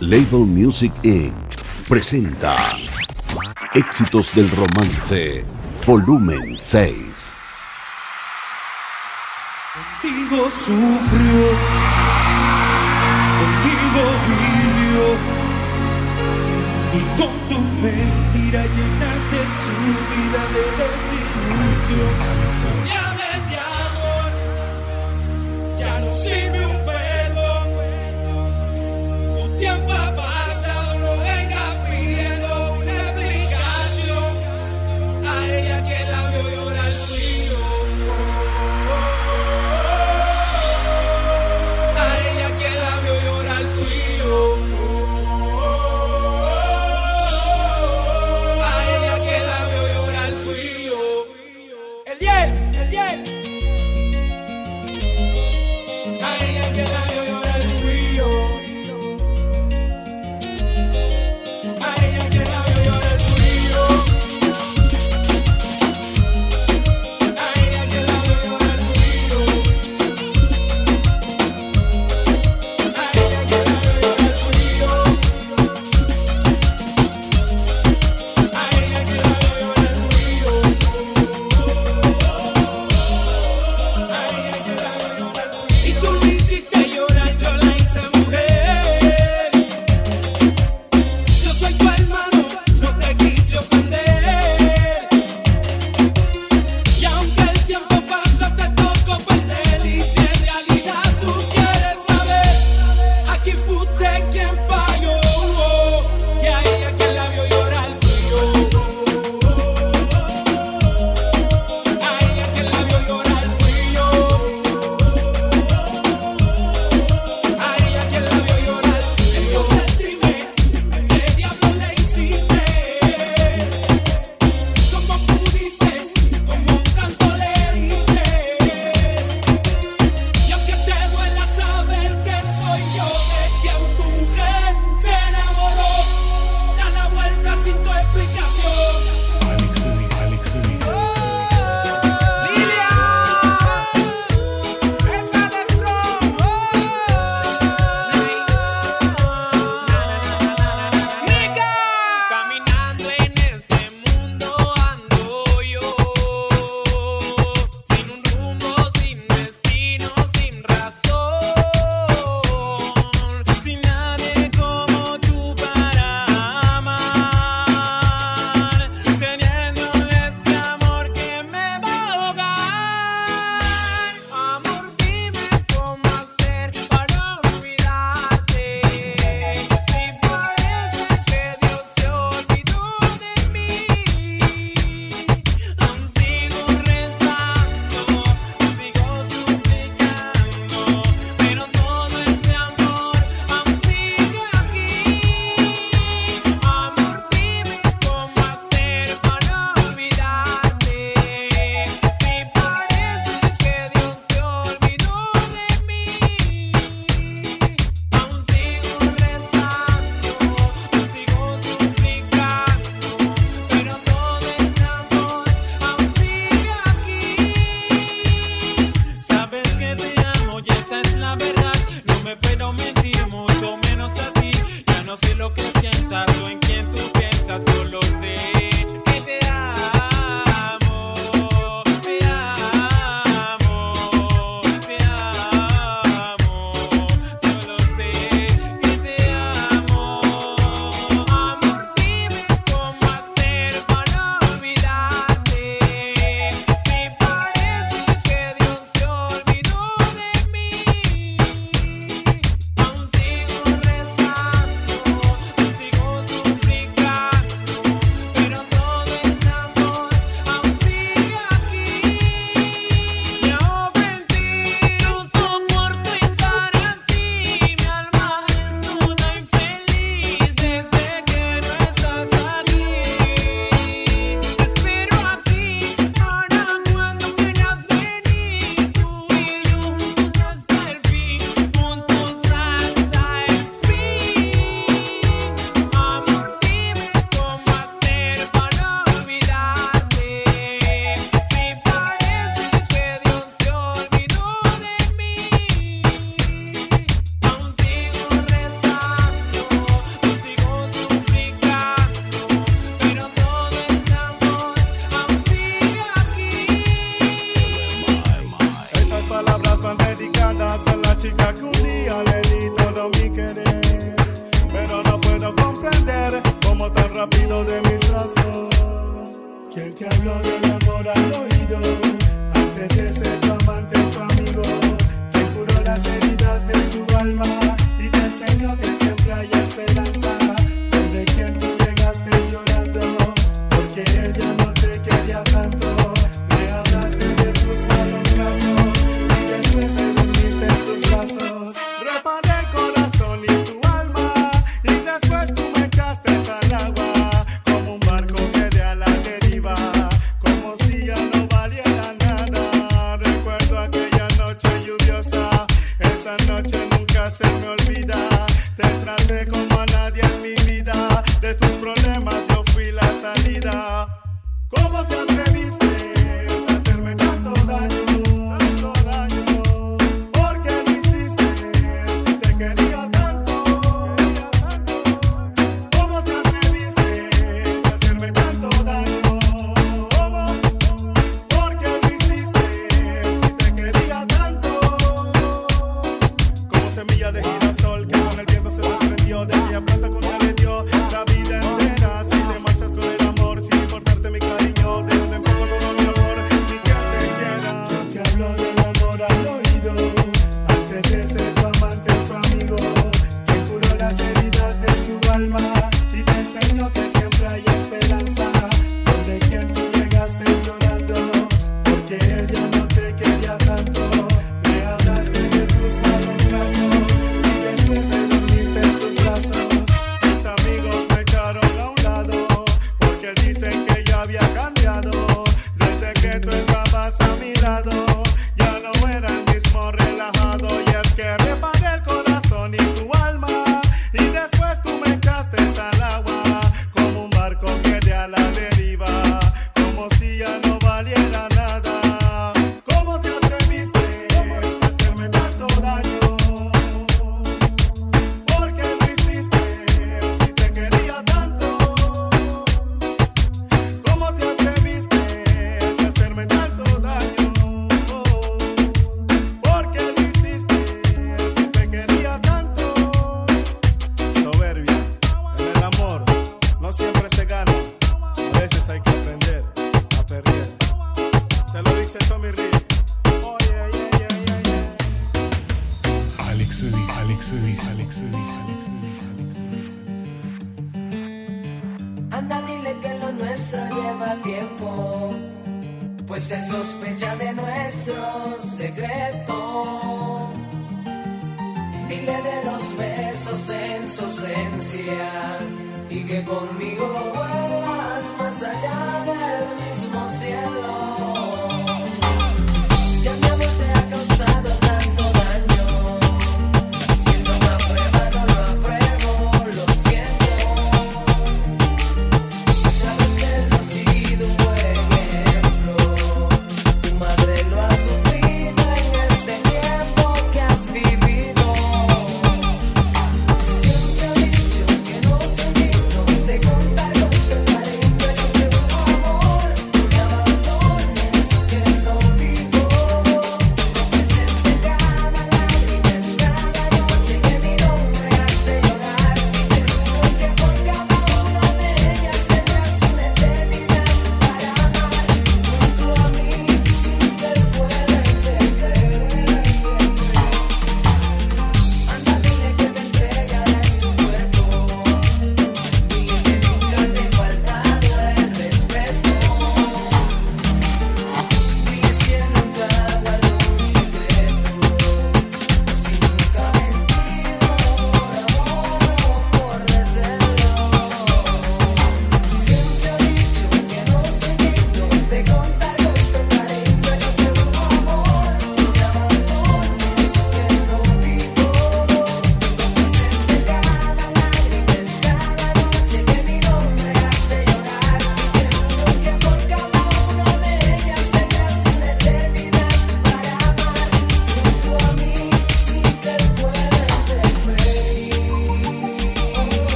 Label Music Inc. presenta Éxitos del Romance, volumen 6. Contigo sufrió, contigo vivió, y con tu mentira llenaste su vida de desilusión. si lo que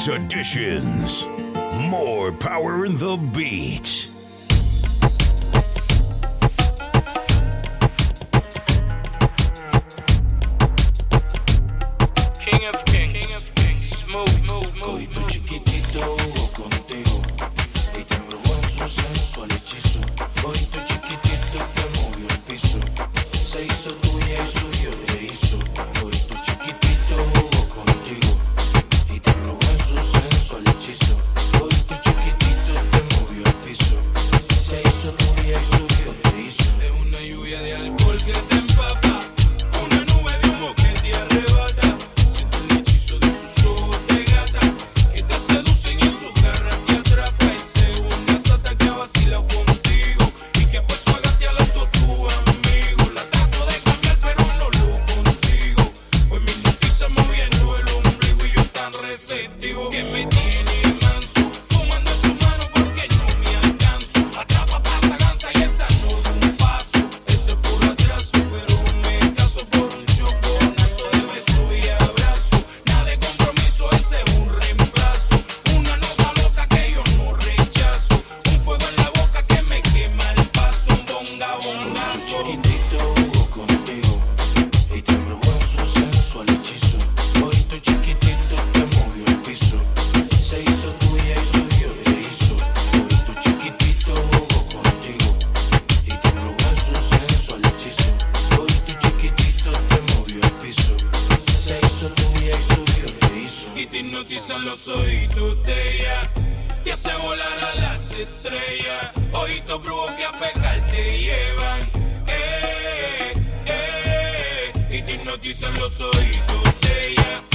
Sports Editions. More power in the beat. día y te hizo. Y te hipnotizan los oídos de ella. Te hace volar a las estrellas. Ojitos brujos que a pecar te llevan. Eh, eh. eh. Y te hipnotizan los oídos de ella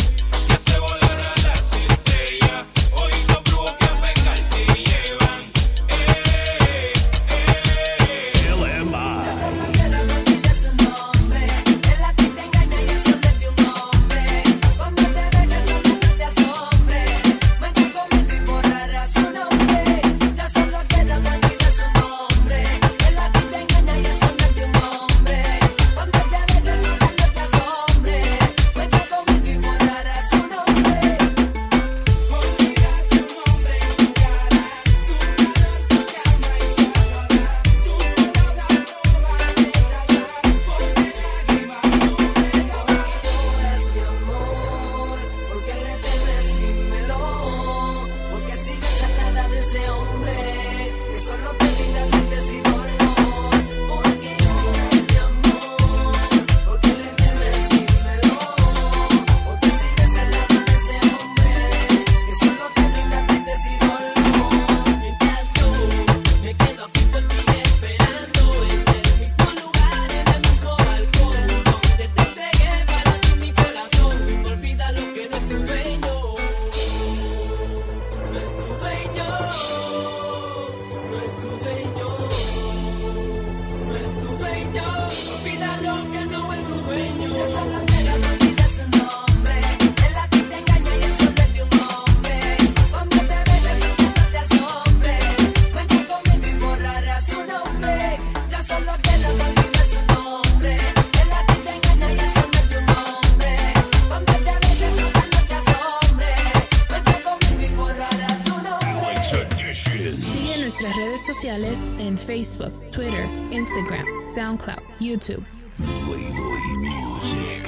sociales en Facebook, Twitter, Instagram, SoundCloud, YouTube. Playboy Music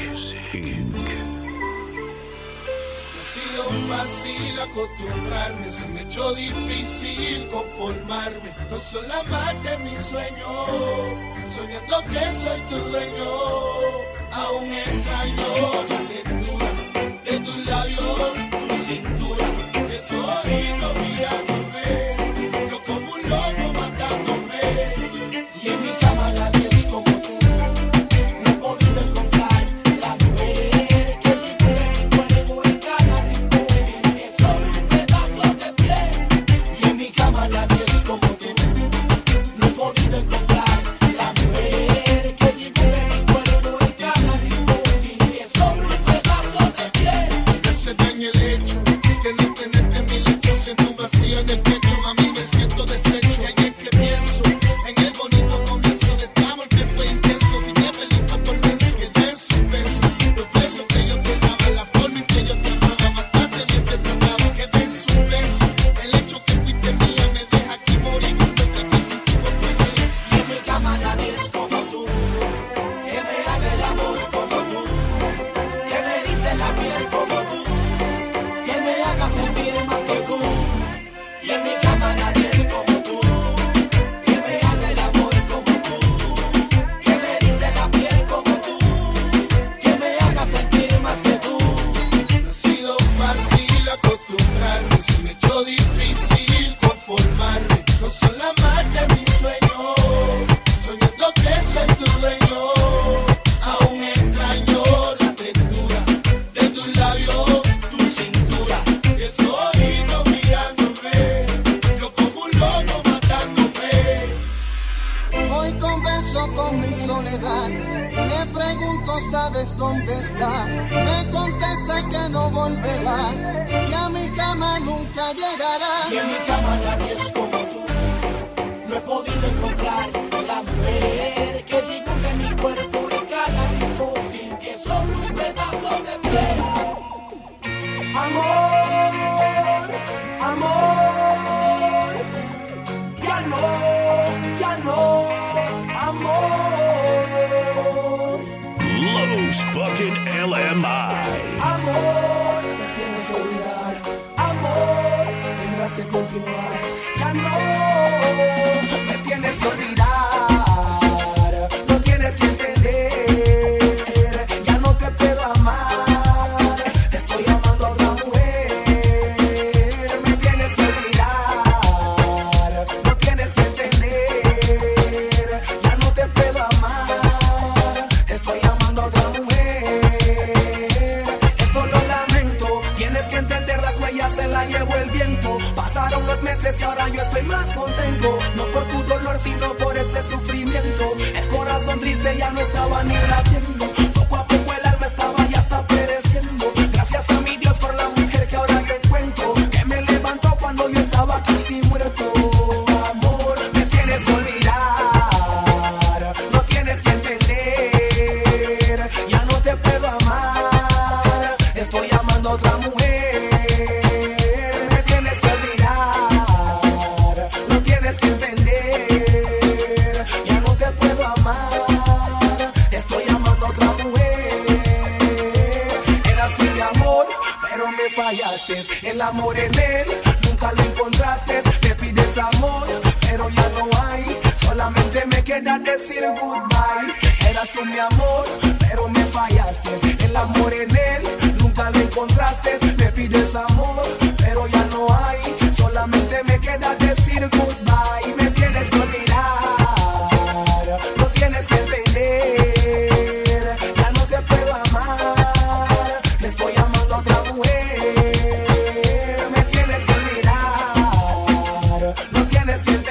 Inc. Ha sido fácil acostumbrarme, se me echó difícil conformarme. No soy la más de mi sueño, soñando que soy tu dueño. Aún extraño la lectura de tus labios, tu cintura, esos ojitos mirando. es fucking LMI. Amor, me tienes que olvidar. Amor, tendrás que continuar. Ya no, me tienes que olvidar. tienes que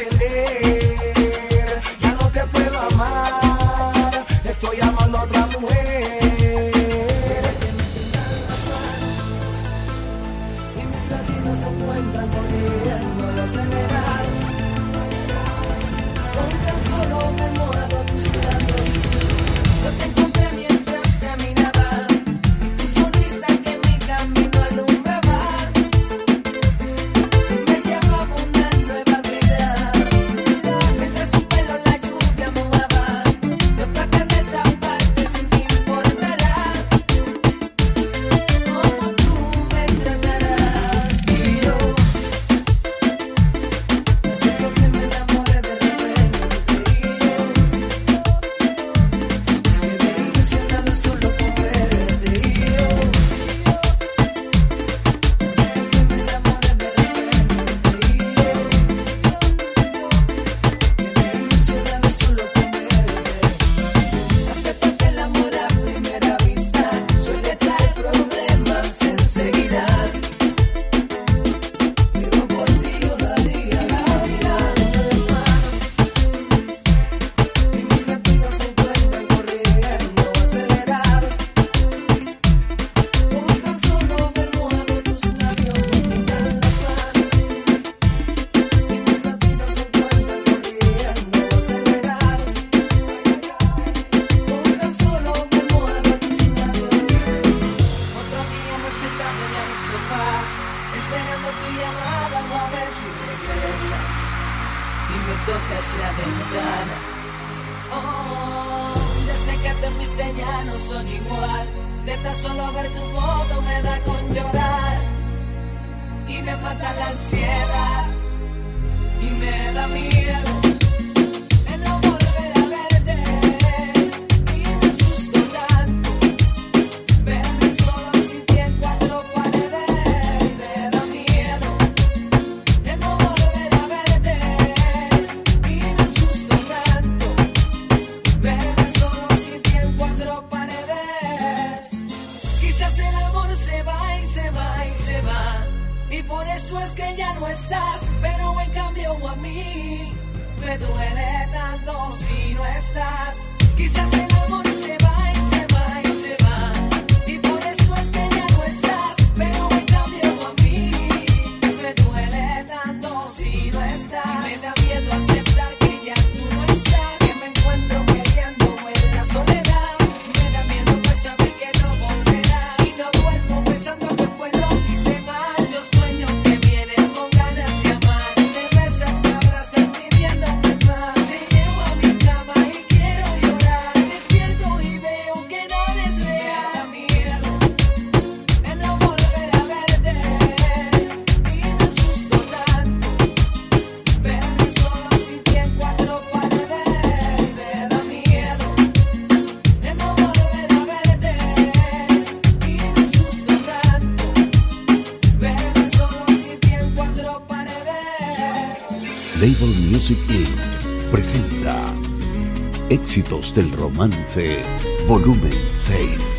solo ver tu foto me da con llorar y me mata la ansiedad y me da miedo. Romance, volumen 6.